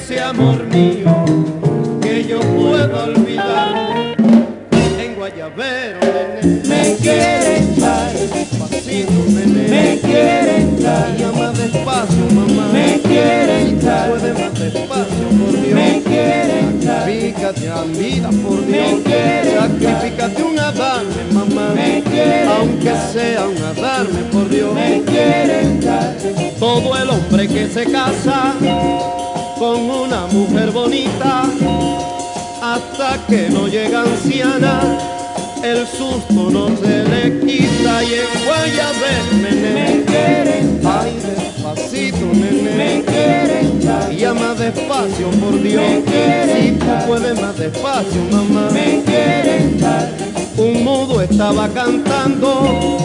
Piense, amor mío, que yo pueda olvidarte. En Guayabero, nene, me quieren dar despacito, nene. Me quieren dar. Ya más despacio, mamá. Me quieren dar. Puede más despacio, por Dios. Me quieren dar. Sacrifícate a vida, por Dios. Me quieren Sacrifícate un darme, mamá. Me quieren Aunque sea un darme, por Dios. Me quieren dar. Todo el hombre que se casa con una mujer bonita. Hasta que no llega anciana, el susto no se le quita y en Guayabel, nene, me quieren ay despacito, nene, me quieren y ya más despacio, por Dios, si tú puedes más despacio, mamá, me quieren un mudo estaba cantando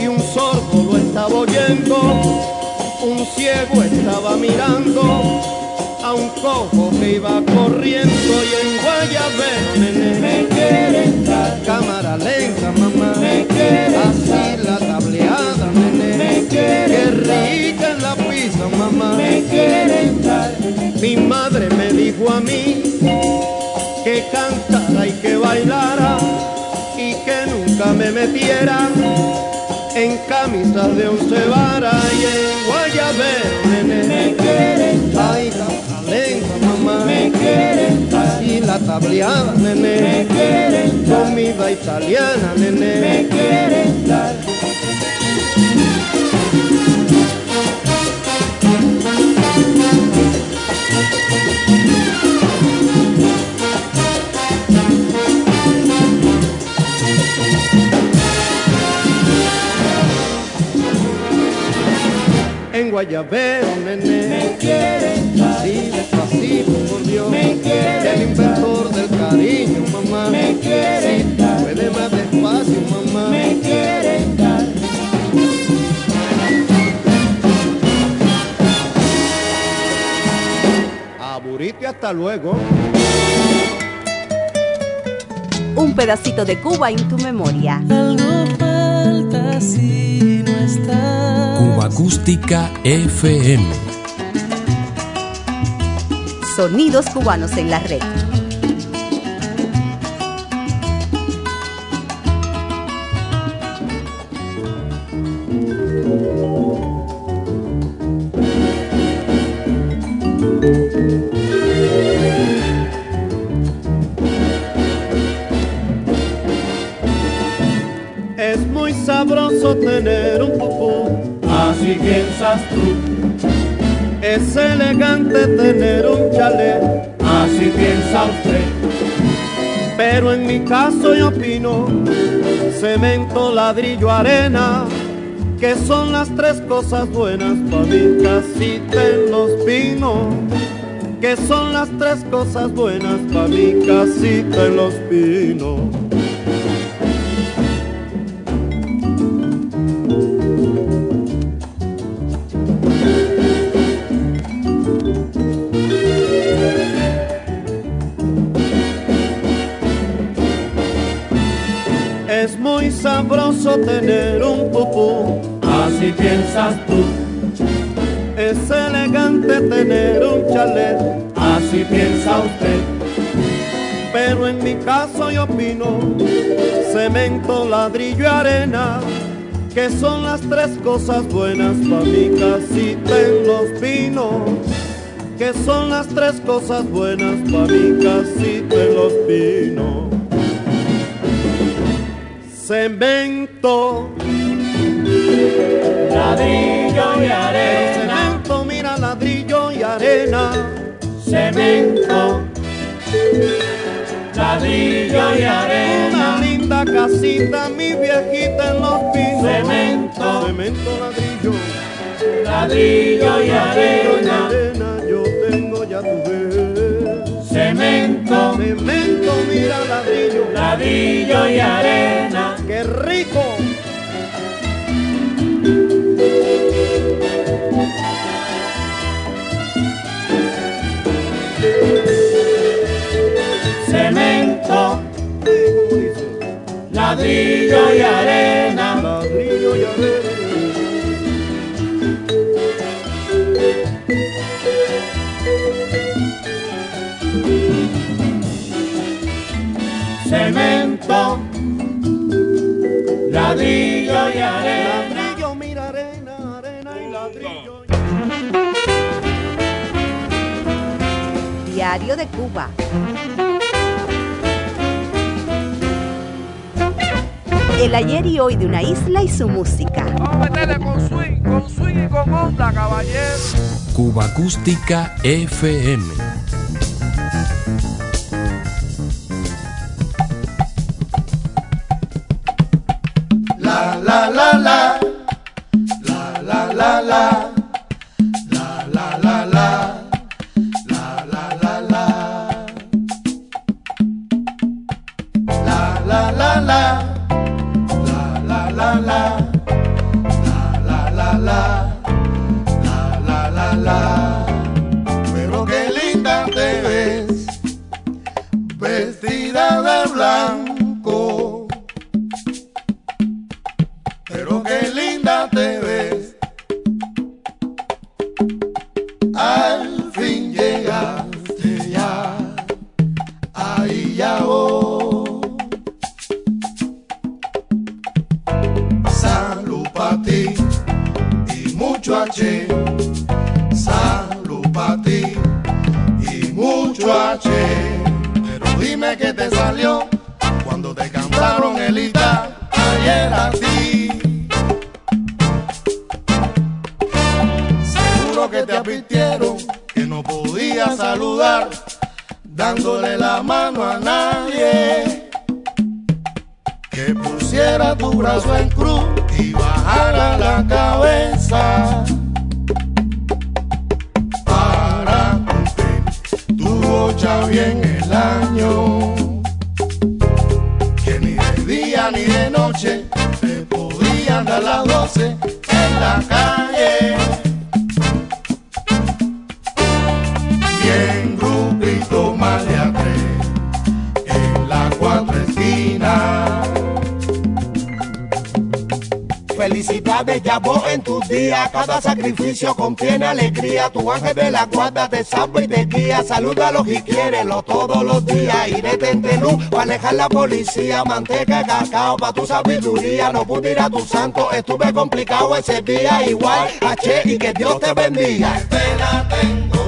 y un sordo lo estaba oyendo, un ciego estaba mirando a un cojo que iba corriendo y en Guayabel, nene, me quieren dar cámara lenta, mamá, me quieren así la tableada, nene, me quieren qué rica en la pizza, mamá, me quieren dar mi madre me dijo a mí que cantara y que bailara y que nunca me metiera en camisas de once varas y en Guayabel, nene, me quieren ay, quieren así la tableada, nene, me quieren comida italiana, nene, me quieren dar. en Guayabero, nene. Me quieren así por Dios. Me quieren el inventor del cariño, mamá. Me quieren si puede más despacio, mamá. Me quieren dar. Aburrite hasta luego. Un pedacito de Cuba en tu memoria. Algo falta si no estás. Cuba Acústica FM. Sonidos cubanos en la red. Es muy sabroso tener un pupú, así piensas tú. Es elegante tener un chalet, así piensa usted. Pero en mi caso yo opino, cemento, ladrillo, arena, que son las tres cosas buenas para mi casita en los pinos. Que son las tres cosas buenas para mi casita en los pinos. Tener un pupú, así piensas tú. Es elegante tener un chalet, así piensa usted. Pero en mi caso yo opino, cemento, ladrillo y arena, que son las tres cosas buenas para mi casita en los pinos. Que son las tres cosas buenas para mi casita en los pinos cemento, ladrillo y arena. Cemento, mira, ladrillo y arena. Cemento, ladrillo y arena. Una linda casita, mi viejita en los pinos. Cemento, cemento, ladrillo, ladrillo y arena, arena yo tengo ya tu ver. Cemento, cemento, mira ladrillo, ladrillo y arena, ladrillo y arena, ladrillo y arena. Cemento, ladrillo y arena. Ladrillo, mira arena, arena y ladrillo. Diario de Cuba. El ayer y hoy de una isla y su música. Vamos a meterle con swing, con swing y con onda, caballero. Cuba Acústica FM. H. Salud para ti y mucho H. Pero dime qué te salió cuando te cantaron Elita ayer a ti. Seguro que te advirtieron que no podías saludar dándole la mano a nadie. Que pusiera tu brazo en cruz y bajara la cabeza. Noche te podían dar las doce en la calle. Ya vos en tus días. Cada sacrificio contiene alegría. Tu ángel de la guarda te salva y te guía. Salúdalo y quiérelo todos los días. Y detente luz para alejar la policía. Manteca, cacao pa' tu sabiduría. No pude ir a tu santo, estuve complicado ese día. Igual, H y que Dios te bendiga. Pena tengo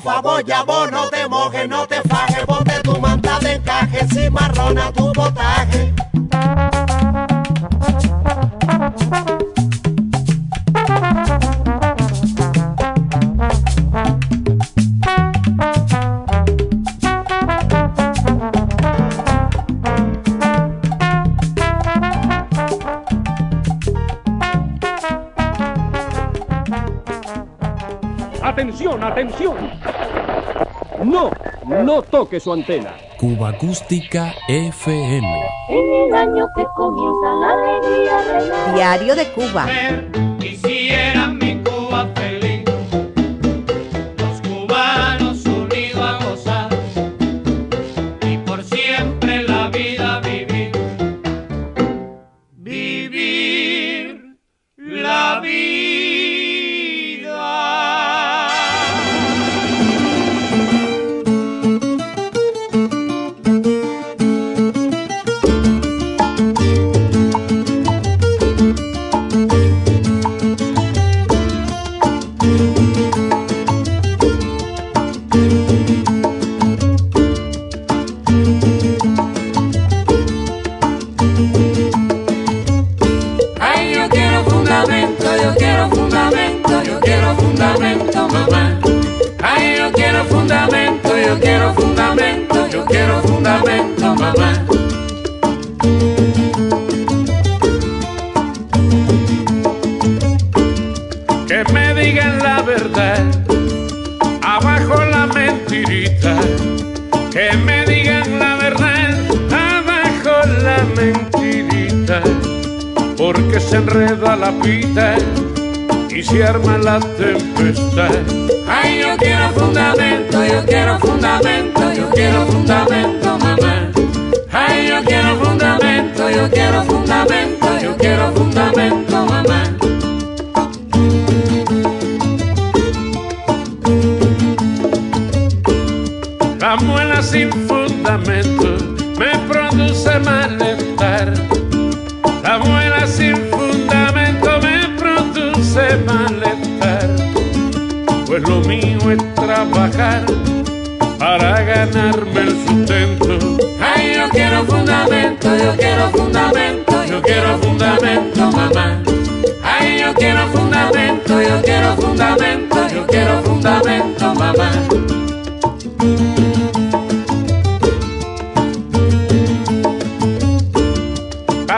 por favor, ya vos no te mojes, no te fajes, ponte tu manta de encaje, cimarrona tu botaje. Toque su antena. Cuba Acústica FM. En el año que comienza la alegría Diario de Cuba. Digan la verdad, abajo la mentirita, que me digan la verdad, abajo la mentirita, porque se enreda la pita y se arma la tempestad. Ay, yo quiero fundamento, yo quiero fundamento, yo quiero fundamento, mamá. Ay, yo quiero fundamento, yo quiero fundamento, yo quiero fundamento, La muela sin fundamento me produce malestar. La muela sin fundamento me produce malestar. Pues lo mío es trabajar para ganarme el sustento. Ay, yo quiero fundamento, yo quiero fundamento, yo quiero fundamento, mamá. Ay, yo quiero fundamento, yo quiero fundamento, yo quiero fundamento, mamá.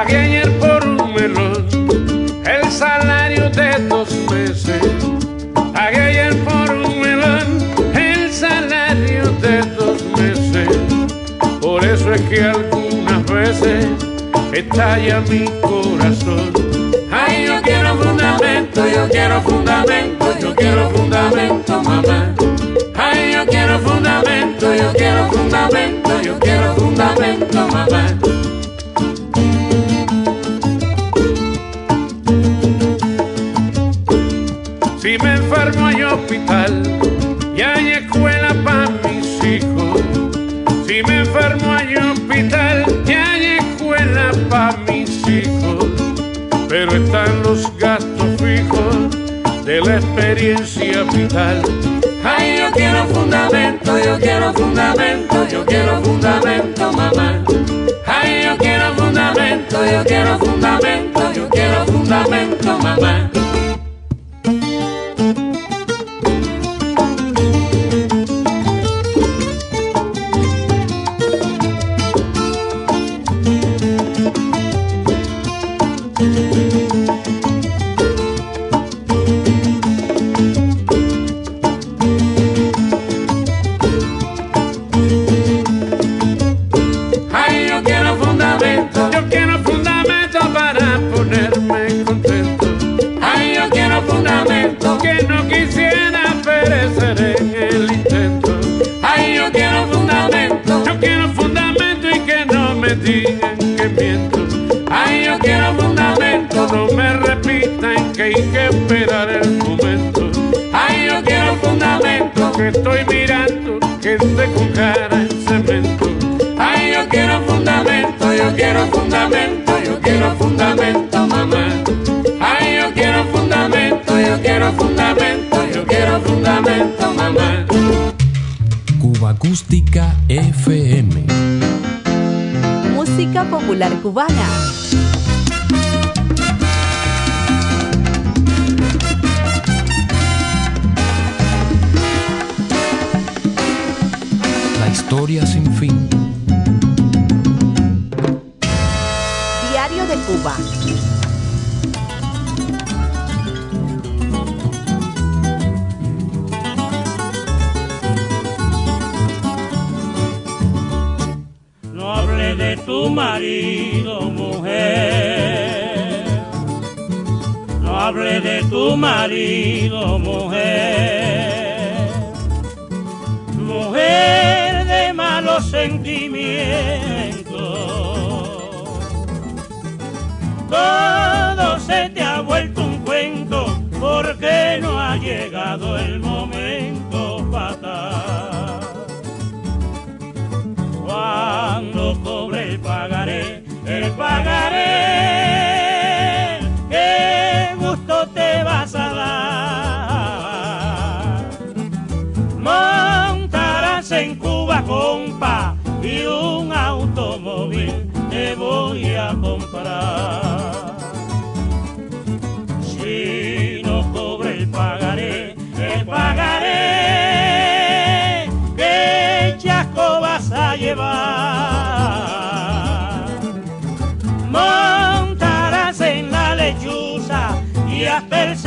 Pagué ayer por un melón el salario de dos meses. Pagué ayer por un melón el salario de dos meses. Por eso es que algunas veces estalla mi corazón. Ay, yo quiero fundamento, yo quiero fundamento, yo quiero fundamento, mamá. Ay, yo quiero fundamento, yo quiero fundamento, yo quiero Si me enfermo hay hospital y hay escuela para mis hijos. Si me enfermo hay hospital y hay escuela para mis hijos. Pero están los gastos fijos de la experiencia vital. Ay, yo quiero fundamento, yo quiero fundamento, yo quiero fundamento, mamá. Ay, yo quiero fundamento, yo quiero fundamento, yo quiero fundamento, mamá. Que miento. Música popular cubana. La historia sin fin. Diario de Cuba. mujer. No hable de tu marido, mujer. Mujer de malos sentimientos. Todo se te ha vuelto un cuento porque no ha llegado el momento.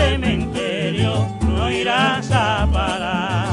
cementerio no irás a parar.